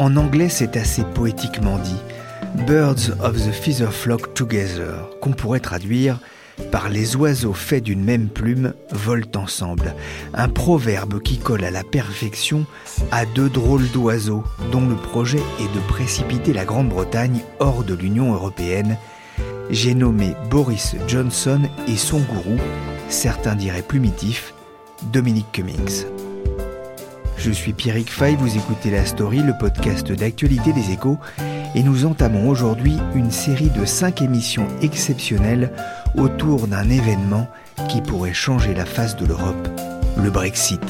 En anglais, c'est assez poétiquement dit. Birds of the feather flock together, qu'on pourrait traduire par les oiseaux faits d'une même plume volent ensemble. Un proverbe qui colle à la perfection à deux drôles d'oiseaux dont le projet est de précipiter la Grande-Bretagne hors de l'Union européenne. J'ai nommé Boris Johnson et son gourou, certains diraient plumitif, Dominique Cummings. Je suis Pierrick Fay, vous écoutez La Story, le podcast d'actualité des échos, et nous entamons aujourd'hui une série de cinq émissions exceptionnelles autour d'un événement qui pourrait changer la face de l'Europe, le Brexit.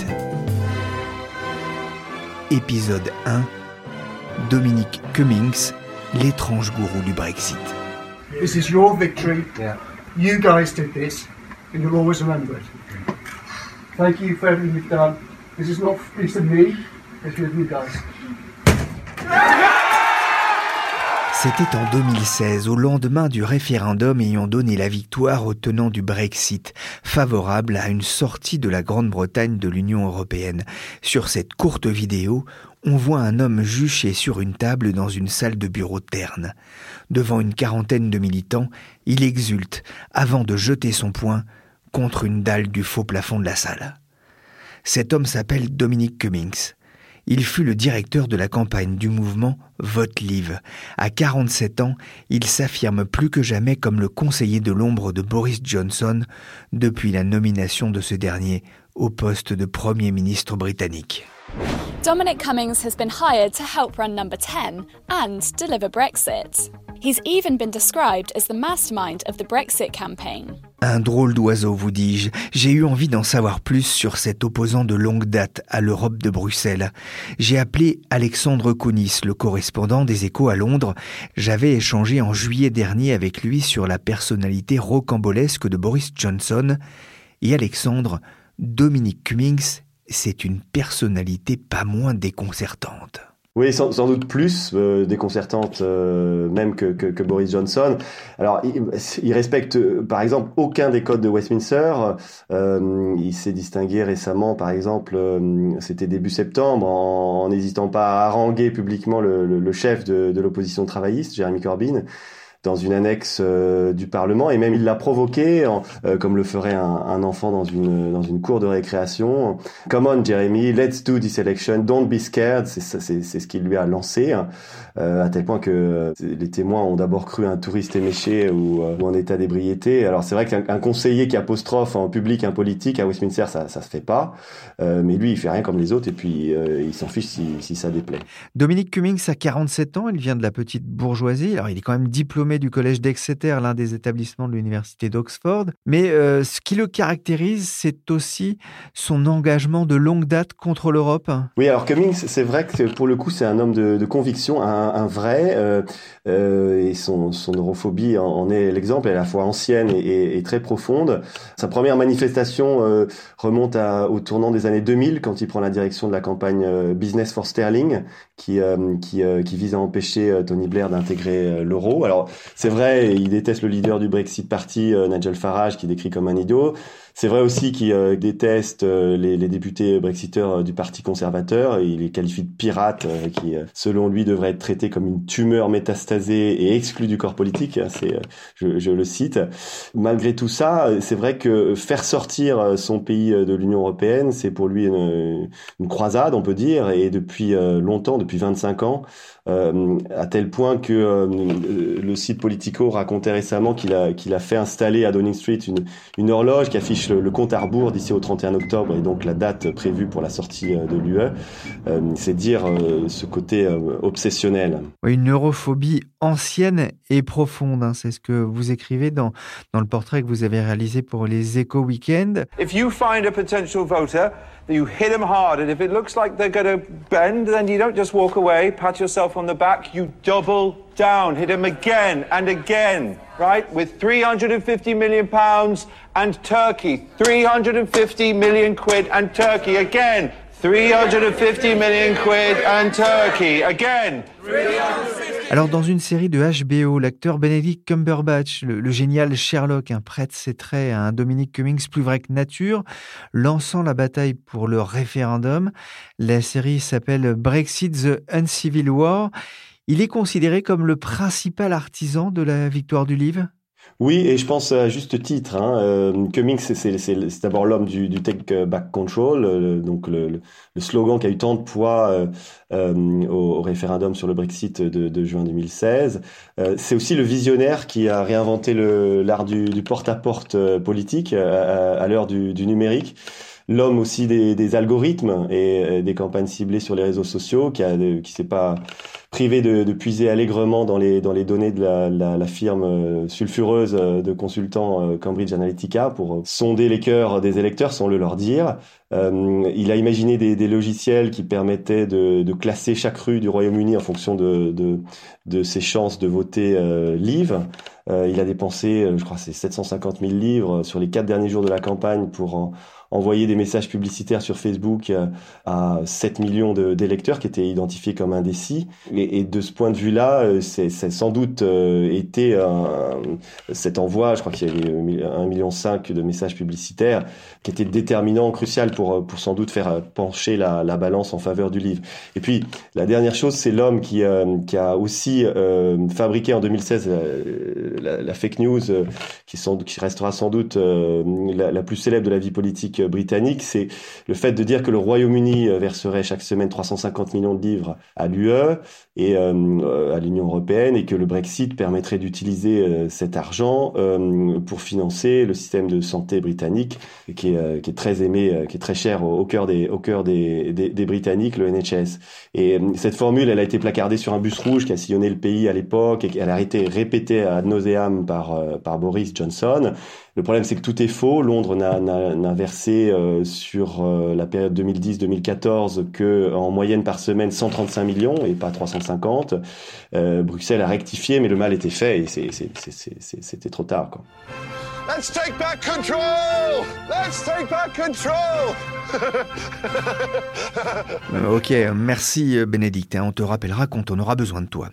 Épisode 1 Dominique Cummings, l'étrange gourou du Brexit. This is your victory. You guys did this, and you'll always remember it. Thank you for everything you've done. C'était en 2016, au lendemain du référendum ayant donné la victoire aux tenants du Brexit, favorable à une sortie de la Grande-Bretagne de l'Union européenne. Sur cette courte vidéo, on voit un homme juché sur une table dans une salle de bureau terne. Devant une quarantaine de militants, il exulte avant de jeter son poing contre une dalle du faux plafond de la salle. Cet homme s'appelle Dominic Cummings. Il fut le directeur de la campagne du mouvement Vote Leave. À 47 ans, il s'affirme plus que jamais comme le conseiller de l'ombre de Boris Johnson depuis la nomination de ce dernier au poste de Premier ministre britannique. Dominic Cummings has been hired to help run number 10 and deliver Brexit. He's even been described as the mastermind of the Brexit campaign. Un drôle d'oiseau, vous dis-je. J'ai eu envie d'en savoir plus sur cet opposant de longue date à l'Europe de Bruxelles. J'ai appelé Alexandre Kounis, le correspondant des Échos à Londres. J'avais échangé en juillet dernier avec lui sur la personnalité rocambolesque de Boris Johnson. Et Alexandre, Dominique Cummings c'est une personnalité pas moins déconcertante. Oui, sans, doute plus euh, déconcertante euh, même que, que, Boris Johnson. Alors, il, respecte, par exemple, aucun des codes de Westminster. Euh, il s'est distingué récemment, par exemple, c'était début septembre, en n'hésitant pas à haranguer publiquement le, le chef de, de l'opposition travailliste, Jeremy Corbyn dans une annexe euh, du Parlement et même il l'a provoqué euh, comme le ferait un, enfant dans une dans une cour de récréation. Come on Jeremy, let's do this election, don't be scared, c'est c'est c'est ce qu'il lui a lancé hein. euh, à tel point que les témoins ont d'abord cru un touriste éméché ou, ou en état d'ébriété. Alors c'est vrai qu'un conseiller qui apostrophe en public un politique à Westminster ça ça se fait pas, mais lui il fait rien comme les autres et puis il s'en fiche si, si ça déplaît. Dominique Cummings a 47 ans, il vient de la petite bourgeoisie. Alors il est quand même diplômé du collège d'Exeter, l'un des établissements de l'université d'Oxford. Mais euh, ce qui le caractérise, c'est aussi son engagement de longue date contre l'Europe. Oui, alors Cummings, c'est vrai que pour le coup, c'est un homme de, conviction, un, vrai, euh, euh, et son, europhobie en, est l'exemple, à la fois ancienne et, très profonde. Sa première manifestation remonte au tournant des années 2000, quand il prend la direction de la campagne Business for Sterling, qui, qui, qui vise à empêcher Tony Blair d'intégrer l'euro. Alors, c'est vrai, il déteste le leader du Brexit Party, euh, Nigel Farage, qui décrit comme un idiot. C'est vrai aussi qu'il déteste les, les, députés brexiteurs du Parti conservateur. Il les qualifie de pirates, qui, selon lui, devraient être traités comme une tumeur métastasée et exclus du corps politique. C'est, je, le cite. Malgré tout ça, c'est vrai que faire sortir son pays de l'Union européenne, c'est pour lui une, croisade, on peut dire, et depuis longtemps, depuis 25 ans, à tel point que le site Politico racontait récemment qu'il a, qu'il a fait installer à Downing Street une, une horloge qui affiche le, compte à rebours d'ici au 31 octobre et donc la date prévue pour la sortie de l'UE. c'est dire ce côté obsessionnel. Une neurophobie ancienne et profonde, hein, c'est ce que vous écrivez dans, dans le portrait que vous avez réalisé pour les Eco Weekend. If you find a potential voter, you hit them hard, and if it looks like they're going to bend, then you don't just walk away, pat yourself on the back, you double down, hit them again and again, right? With 350 million pounds and Turkey, 350 million quid and Turkey again. 350 million quid and Turkey again. Alors dans une série de HBO, l'acteur Benedict Cumberbatch, le, génial Sherlock, un prêtre ses traits à un Dominic Cummings plus vrai que nature, lançant la bataille pour le référendum. La série s'appelle Brexit the Uncivil War. Il est considéré comme le principal artisan de la victoire du livre? Oui, et je pense à juste titre. Hein, euh, Cummings, c'est d'abord l'homme du, du Take Back Control, euh, donc le, le, slogan qui a eu tant de poids euh, euh au, référendum sur le Brexit de, de juin 2016. Euh, c'est aussi le visionnaire qui a réinventé l'art du, porte-à-porte politique à, à l'heure du, du, numérique l'homme aussi des, des, algorithmes et des campagnes ciblées sur les réseaux sociaux, qui a qui s'est pas privé de, puiser allègrement dans les dans les données de la, firme euh, sulfureuse euh, de consultants euh, Cambridge Analytica pour sonder les cœurs des électeurs, sans le leur dire. Il a imaginé des, des, logiciels qui permettaient de, classer chaque rue du Royaume-Uni en fonction de, de, de, ses chances de voter euh, il a dépensé, je crois, c'est 750 000 livres sur les quatre derniers jours de la campagne pour envoyer des messages publicitaires sur Facebook euh, à 7 millions d'électeurs qui étaient identifiés comme indécis. Et, de ce point de vue-là, euh, c'est sans doute euh, été cet envoi, je crois qu'il y avait 1,5 million de messages publicitaires, qui était déterminant, crucial pour, pour sans doute faire pencher la, la balance en faveur du livre. Et puis, la dernière chose, c'est l'homme qui, a aussi fabriqué en 2016 la, fake news, qui, restera sans doute la plus célèbre de la vie politique britannique, c'est le fait de dire que le Royaume-Uni euh, verserait chaque semaine 350 millions de livres à l'UE et euh, à l'Union européenne et que le Brexit permettrait d'utiliser euh, cet argent pour financer le système de santé britannique qui est, très aimé, qui est très cher au, cœur des au cœur des, des, Britanniques, le NHS. Et cette formule, elle a été placardée sur un bus rouge qui a sillonné le pays à l'époque et elle a été répétée à nauseam par par Boris Johnson. Le problème, c'est que tout est faux. Londres n'a versé euh, sur euh, la période 2010-2014 que en moyenne par semaine 135 millions et pas 350. Euh, Bruxelles a rectifié, mais le mal était fait et c'était trop tard. Quoi. Let's take back control! Let's take back control! ok, merci Bénédicte, hein. on te rappellera quand on aura besoin de toi.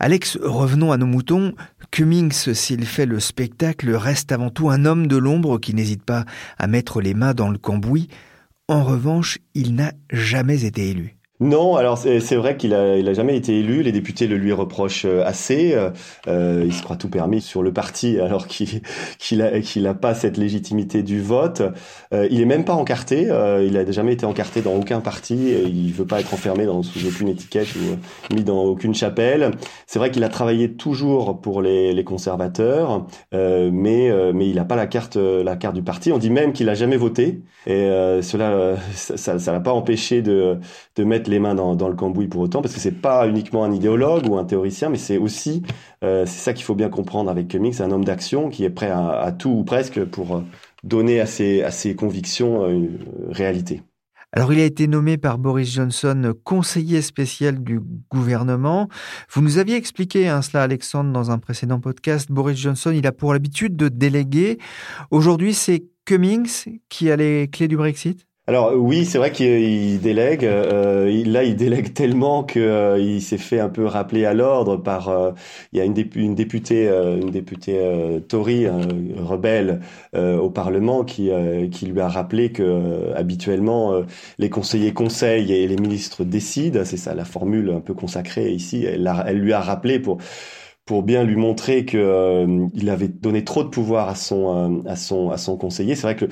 Alex, revenons à nos moutons. Cummings, s'il fait le spectacle, reste avant tout un homme de l'ombre qui n'hésite pas à mettre les mains dans le cambouis. En revanche, il n'a jamais été élu. Non, alors c'est vrai qu'il a, il a jamais été élu. Les députés le lui reprochent euh, assez. Euh, il se croit tout permis sur le parti alors qu'il qu'il a, qu'il a pas cette légitimité du vote. Euh, il est même pas encarté. Euh, il a jamais été encarté dans aucun parti. Il veut pas être enfermé dans sous aucune étiquette ou mis dans aucune chapelle. C'est vrai qu'il a travaillé toujours pour les, les conservateurs, euh, mais mais il a pas la carte la carte du parti. On dit même qu'il a jamais voté. Et cela ça ça l'a pas empêché de de mettre les mains dans, le cambouis pour autant, parce que c'est pas uniquement un idéologue ou un théoricien, mais c'est aussi, euh, c'est ça qu'il faut bien comprendre avec Cummings, un homme d'action qui est prêt à, tout ou presque pour euh, donner à ses, à ses convictions euh, une réalité. Alors, il a été nommé par Boris Johnson conseiller spécial du gouvernement. Vous nous aviez expliqué hein, cela, Alexandre, dans un précédent podcast. Boris Johnson, il a pour l'habitude de déléguer. Aujourd'hui, c'est Cummings qui a les clés du Brexit? Alors oui, c'est vrai qu'il délègue. Euh, là, il délègue tellement que euh, il s'est fait un peu rappeler à l'ordre par. Euh, il y a une, une députée, une députée Tory rebelle au Parlement qui qui lui a rappelé que habituellement les conseillers conseillent et les ministres décident. C'est ça la formule un peu consacrée ici. Elle, elle lui a rappelé pour pour bien lui montrer que il avait donné trop de pouvoir à son à son à son conseiller. C'est vrai que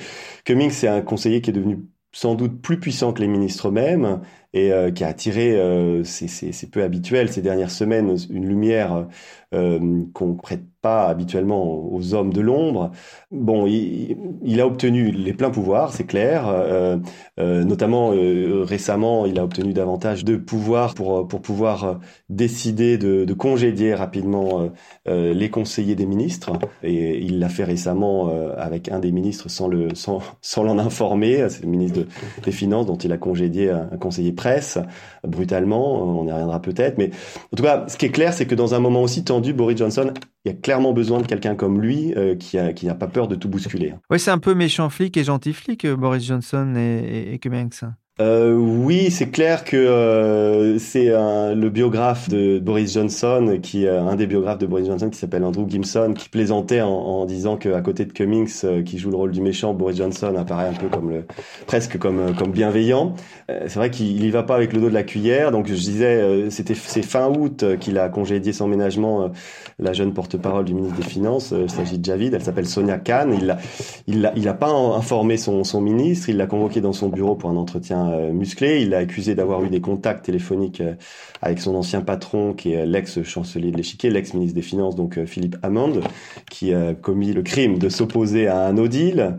Cummings c'est un conseiller qui est devenu sans doute plus puissant que les ministres eux-mêmes et euh, qui a attiré, euh, c'est peu habituel ces dernières semaines, une lumière euh, qu'on prête pas habituellement aux hommes de l'ombre. Bon, il, a obtenu les pleins pouvoirs, c'est clair. Euh, euh, notamment euh, récemment, il a obtenu davantage de pouvoir pour pour pouvoir décider de, de congédier rapidement les conseillers des ministres. Et il l'a fait récemment avec un des ministres sans le sans sans l'en informer. C'est le ministre des Finances dont il a congédié un, conseiller presse brutalement. On y reviendra peut-être, mais en tout cas, ce qui est clair, c'est que dans un moment aussi tendu, Boris Johnson il y a clairement besoin de quelqu'un comme lui euh, qui n'a pas peur de tout bousculer. Oui, c'est un peu méchant flic et gentil flic, euh, Boris Johnson et, et, et Cummings. Euh, oui, c'est clair que euh, c'est le biographe de Boris Johnson, qui euh, un des biographes de Boris Johnson, qui s'appelle Andrew Gimson, qui plaisantait en, en disant qu'à côté de Cummings, euh, qui joue le rôle du méchant, Boris Johnson apparaît un peu comme le presque comme comme bienveillant. c'est vrai qu'il y va pas avec le dos de la cuillère. Donc je disais, c'était c'est fin août qu'il a congédié sans ménagement la jeune porte-parole du ministre des Finances. il s'agit de Javid. Elle s'appelle Sonia Khan. Il l'a il a, il a pas informé son son ministre. Il l'a convoqué dans son bureau pour un entretien euh, musclé. Il l'a accusé d'avoir eu des contacts téléphoniques euh, avec son ancien patron, qui est l'ex-chancelier de l'échiquier, l'ex-ministre des Finances, donc euh, Philippe Hammond, qui a commis le crime de s'opposer à un no deal.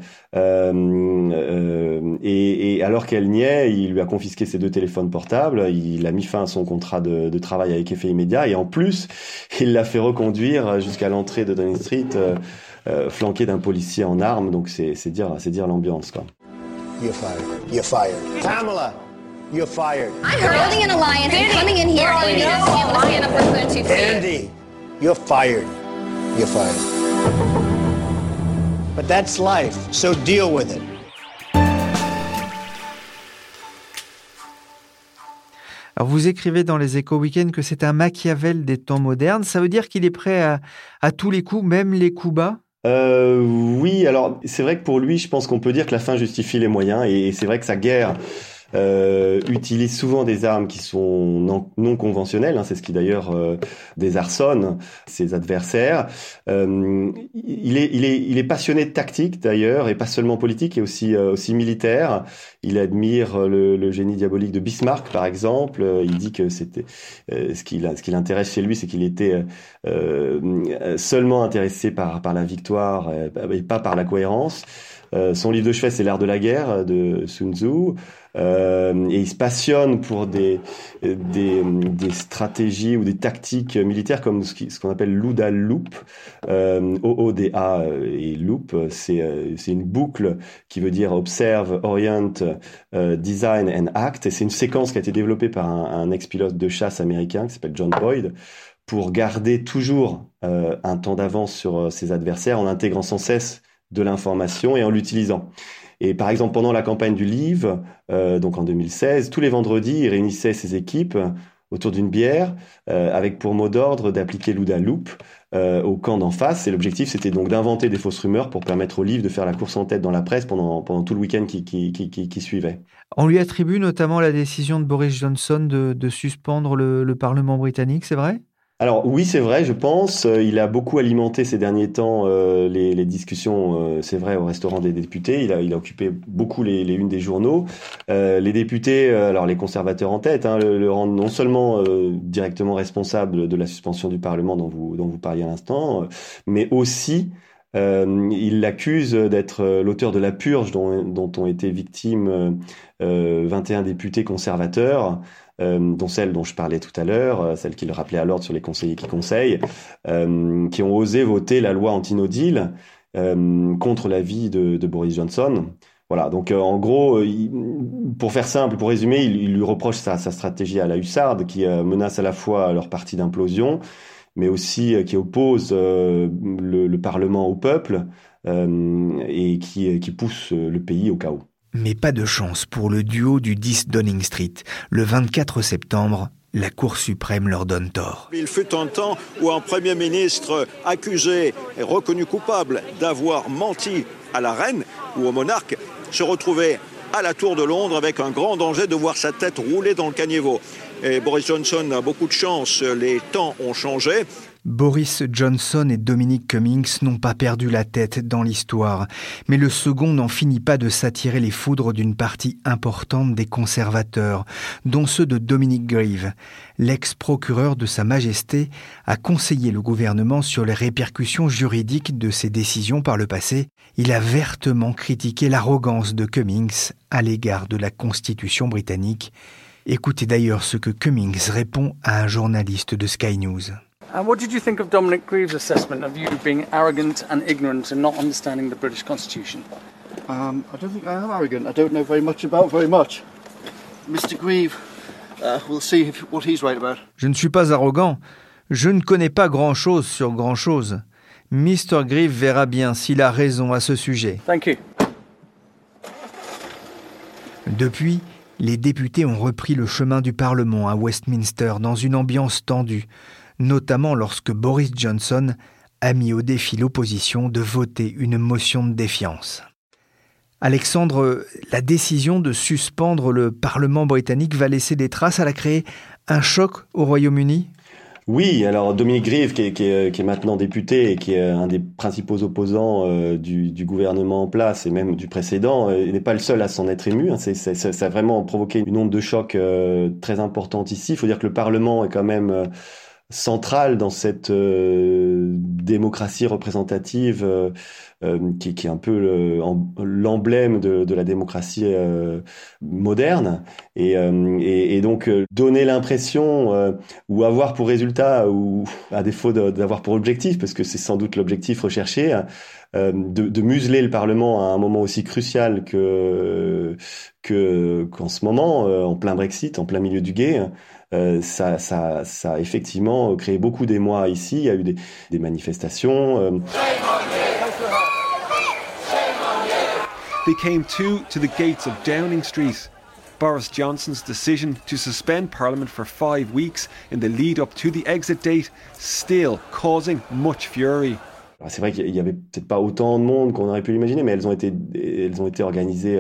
et, alors qu'elle niait, il lui a confisqué ses deux téléphones portables. Il a mis fin à son contrat de, travail avec effet immédiat. Et en plus, il l'a fait reconduire jusqu'à l'entrée de Downing Street. flanqué d'un policier en armes, donc c'est dire, dire l'ambiance quoi. You're fired. You're fired. Pamela, you're fired. I'm building an alliance and coming in here and you just want to stand up for their two feet. Andy, you're fired. You're fired. But that's life, so deal with it. Alors vous écrivez dans les Échos Weekend que c'est un Machiavel des temps modernes. Ça veut dire qu'il est prêt à, à tous les coups, même les coups bas? Euh, oui, alors c'est vrai que pour lui, je pense qu'on peut dire que la fin justifie les moyens, et c'est vrai que sa guerre euh, utilise souvent des armes qui sont non, conventionnelles. Hein, c'est ce qui d'ailleurs euh, désarçonne ses adversaires. Euh, il, est, il, est, il est passionné de tactique d'ailleurs, et pas seulement politique, et aussi, euh, aussi militaire. Il admire le, le, génie diabolique de Bismarck, par exemple. Il dit que c'était ce qui ce qui l'intéresse chez lui, c'est qu'il était seulement intéressé par, par la victoire et pas par la cohérence. son livre de chevet, c'est l'art de la guerre de Sun Tzu. Euh, et il se passionne pour des, des, des, stratégies ou des tactiques militaires comme ce qu'on appelle l'OODA Loop. Euh, OODA et Loop, c'est euh, une boucle qui veut dire Observe, Orient, euh, Design and Act. Et c'est une séquence qui a été développée par un, un ex-pilote de chasse américain qui s'appelle John Boyd pour garder toujours euh, un temps d'avance sur ses adversaires en intégrant sans cesse de l'information et en l'utilisant. Et par exemple, pendant la campagne du Livre, euh, donc en 2016, tous les vendredis, il réunissait ses équipes autour d'une bière, euh, avec pour mot d'ordre d'appliquer l'Ouda Loop euh, au camp d'en face. Et l'objectif, c'était donc d'inventer des fausses rumeurs pour permettre au livre de faire la course en tête dans la presse pendant, pendant tout le week-end qui, qui, qui, suivait. On lui attribue notamment la décision de Boris Johnson de, suspendre le Parlement britannique, c'est vrai? Alors oui, c'est vrai, je pense. Euh, il a beaucoup alimenté ces derniers temps euh, les, discussions, euh, c'est vrai, au restaurant des députés. Il a, occupé beaucoup les, les unes des journaux. Les députés, alors les conservateurs en tête, hein, le, rendent non seulement directement responsable de la suspension du Parlement dont vous, dont vous parliez à l'instant, mais aussi euh, il l'accuse d'être l'auteur de la purge dont, dont ont été victimes euh, 21 députés conservateurs. Euh, dont celle dont je parlais tout à l'heure, euh, celle qu'il rappelait à l'ordre sur les conseillers qui conseillent, euh, qui ont osé voter la loi anti-no-deal contre l'avis de, de Boris Johnson. Voilà, donc en gros, pour faire simple, pour résumer, il, lui reproche sa, sa, stratégie à la hussarde qui menace à la fois leur parti d'implosion, mais aussi qui oppose le, le, Parlement au peuple et qui, qui pousse le pays au chaos. Mais pas de chance pour le duo du 10 Downing Street. Le 24 septembre, la Cour suprême leur donne tort. Il fut un temps où un Premier ministre accusé et reconnu coupable d'avoir menti à la reine ou au monarque se retrouvait à la Tour de Londres avec un grand danger de voir sa tête rouler dans le caniveau. Et Boris Johnson a beaucoup de chance, les temps ont changé. Boris Johnson et Dominic Cummings n'ont pas perdu la tête dans l'histoire, mais le second n'en finit pas de s'attirer les foudres d'une partie importante des conservateurs, dont ceux de Dominic Grieve. L'ex-procureur de Sa Majesté a conseillé le gouvernement sur les répercussions juridiques de ses décisions par le passé. Il a vertement critiqué l'arrogance de Cummings à l'égard de la Constitution britannique. Écoutez d'ailleurs ce que Cummings répond à un journaliste de Sky News. And what did you think of Dominic Greaves' assessment of you being arrogant and ignorant and not understanding the British Constitution? Um, I don't think I am arrogant. I don't know very much about very much. Mr. Grieve, uh, we'll see if, what he's right about. Je ne suis pas arrogant. Je ne connais pas grand-chose sur grand-chose. Mr. Grieve verra bien s'il a raison à ce sujet. Thank you. Depuis, les députés ont repris le chemin du Parlement à Westminster dans une ambiance tendue notamment lorsque Boris Johnson a mis au défi l'opposition de voter une motion de défiance. Alexandre, la décision de suspendre le Parlement britannique va laisser des traces, elle a créé un choc au Royaume-Uni? Oui, alors Dominique Grieve, qui est, maintenant député et qui est un des principaux opposants euh, du, gouvernement en place et même du précédent, euh, n'est pas le seul à s'en être ému. Hein. ça a vraiment provoqué une onde de choc euh, très importante ici. Il faut dire que le Parlement est quand même centrale dans cette euh, démocratie représentative euh, euh, qui, qui, est un peu l'emblème de, de, la démocratie moderne. Et, et, et, donc donner l'impression ou avoir pour résultat ou à défaut d'avoir pour objectif parce que c'est sans doute l'objectif recherché de, de, museler le Parlement à un moment aussi crucial que que qu'en ce moment en plein Brexit en plein milieu du guet euh, ça, ça, ça, a effectivement créé beaucoup d'émoi ici. Il y a eu des, des manifestations. Euh. They came too to the gates of Downing Street. Boris Johnson's decision to suspend Parliament for five weeks in the lead up to the exit date still causing much fury. C'est vrai qu'il y avait peut-être pas autant de monde qu'on aurait pu l'imaginer, mais elles ont été, elles ont été organisées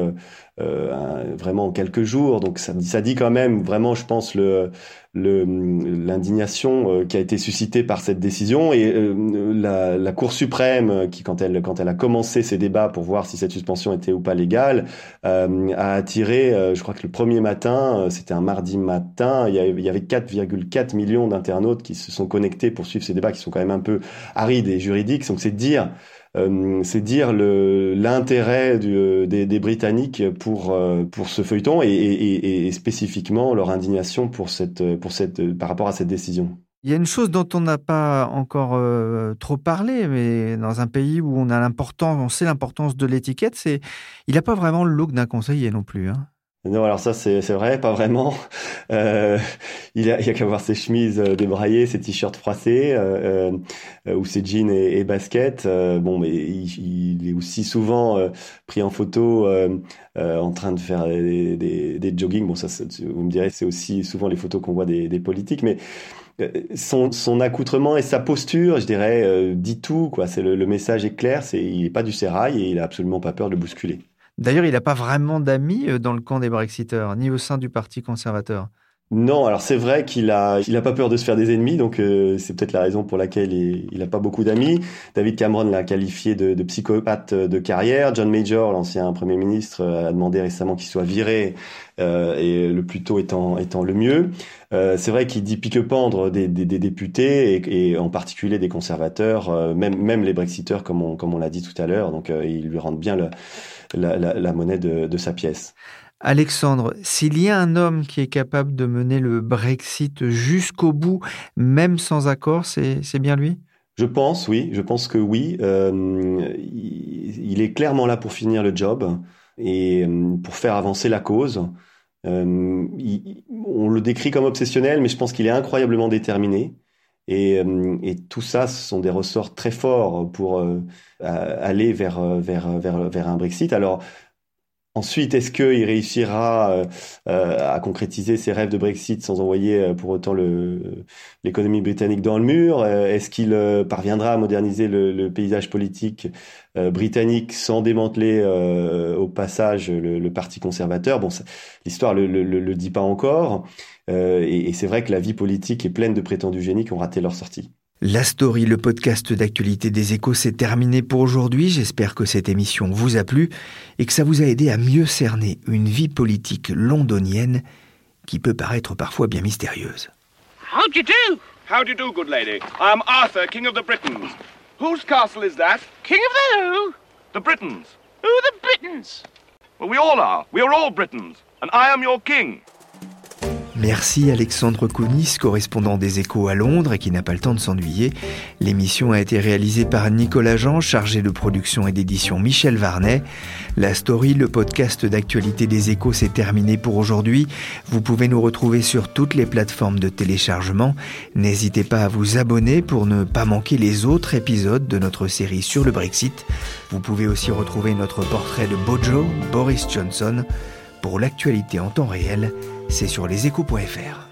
euh, euh, vraiment en quelques jours. Donc ça, dit quand même vraiment, je pense, le l'indignation euh, qui a été suscitée par cette décision et euh, la, la, Cour suprême qui quand elle quand elle a commencé ses débats pour voir si cette suspension était ou pas légale euh, a attiré je crois que le premier matin c'était un mardi matin il y avait, il y avait 4,4 millions d'internautes qui se sont connectés pour suivre ces débats qui sont quand même un peu arides et juridiques donc c'est dire euh, c'est dire l'intérêt euh, des, Britanniques pour euh, pour ce feuilleton et, et, et, spécifiquement leur indignation pour cette pour cette par rapport à cette décision. Il y a une chose dont on n'a pas encore trop parlé, mais dans un pays où on a l'importance, on sait l'importance de l'étiquette, c'est il n'a pas vraiment le look d'un conseiller non plus. Hein. Non, alors ça c'est vrai, pas vraiment. Euh, il a, il a qu'à voir ses chemises euh, débraillées, ses t-shirts froissés euh, euh, ou ses jeans et, et baskets. Euh, bon, mais il, il, est aussi souvent pris en photo en train de faire des, des, des jogging. Bon, ça, vous me direz, c'est aussi souvent les photos qu'on voit des, des politiques, mais son, son, accoutrement et sa posture, je dirais, dit tout. Quoi, c'est le, le, message est clair. C'est il est pas du sérail et il a absolument pas peur de bousculer. D'ailleurs, il n'a pas vraiment d'amis euh, dans le camp des Brexiteurs, ni au sein du Parti conservateur. Non, alors c'est vrai qu'il a, il a pas peur de se faire des ennemis, donc euh, c'est peut-être la raison pour laquelle il, n'a pas beaucoup d'amis. David Cameron l'a qualifié de, de, psychopathe de carrière. John Major, l'ancien premier ministre, a demandé récemment qu'il soit viré, euh, et le plus tôt étant, étant le mieux. Euh, c'est vrai qu'il dit pique-pendre des, des, des, députés et, et, en particulier des conservateurs, euh, même, même les Brexiteurs, comme on, comme on l'a dit tout à l'heure. Donc ils lui rendent bien le la, monnaie de, sa pièce. Alexandre, s'il y a un homme qui est capable de mener le Brexit jusqu'au bout, même sans accord, c'est bien lui? Je pense, oui, je pense que oui. Euh, il est clairement là pour finir le job et euh, pour faire avancer la cause. Euh, on le décrit comme obsessionnel, mais je pense qu'il est incroyablement déterminé. Et, tout ça, ce sont des ressorts très forts pour aller vers, vers, vers, vers un Brexit. Alors, Ensuite, est-ce qu'il réussira euh, euh, à concrétiser ses rêves de Brexit sans envoyer euh, pour autant l'économie britannique dans le mur? Est-ce qu'il parviendra à moderniser le, paysage politique britannique sans démanteler au passage le, Parti conservateur? Bon, l'histoire le, le, dit pas encore. et c'est vrai que la vie politique est pleine de prétendus génies qui ont raté leur sortie. La story, le podcast d'actualité des échos, c'est terminé pour aujourd'hui. J'espère que cette émission vous a plu et que ça vous a aidé à mieux cerner une vie politique londonienne qui peut paraître parfois bien mystérieuse. How do you do? How do you do, good lady? I am Arthur, King of the Britons. Whose castle is that? King of the who? The Britons. Who the Britons? Well, we all are. We are all Britons. And I am your king. Merci Alexandre Kounis, correspondant des Échos à Londres et qui n'a pas le temps de s'ennuyer. L'émission a été réalisée par Nicolas Jean, chargé de production et d'édition Michel Varnet. La story, le podcast d'actualité des Échos, s'est terminé pour aujourd'hui. Vous pouvez nous retrouver sur toutes les plateformes de téléchargement. N'hésitez pas à vous abonner pour ne pas manquer les autres épisodes de notre série sur le Brexit. Vous pouvez aussi retrouver notre portrait de Bojo, Boris Johnson. Pour l'actualité en temps réel, c'est sur leséchos.fr.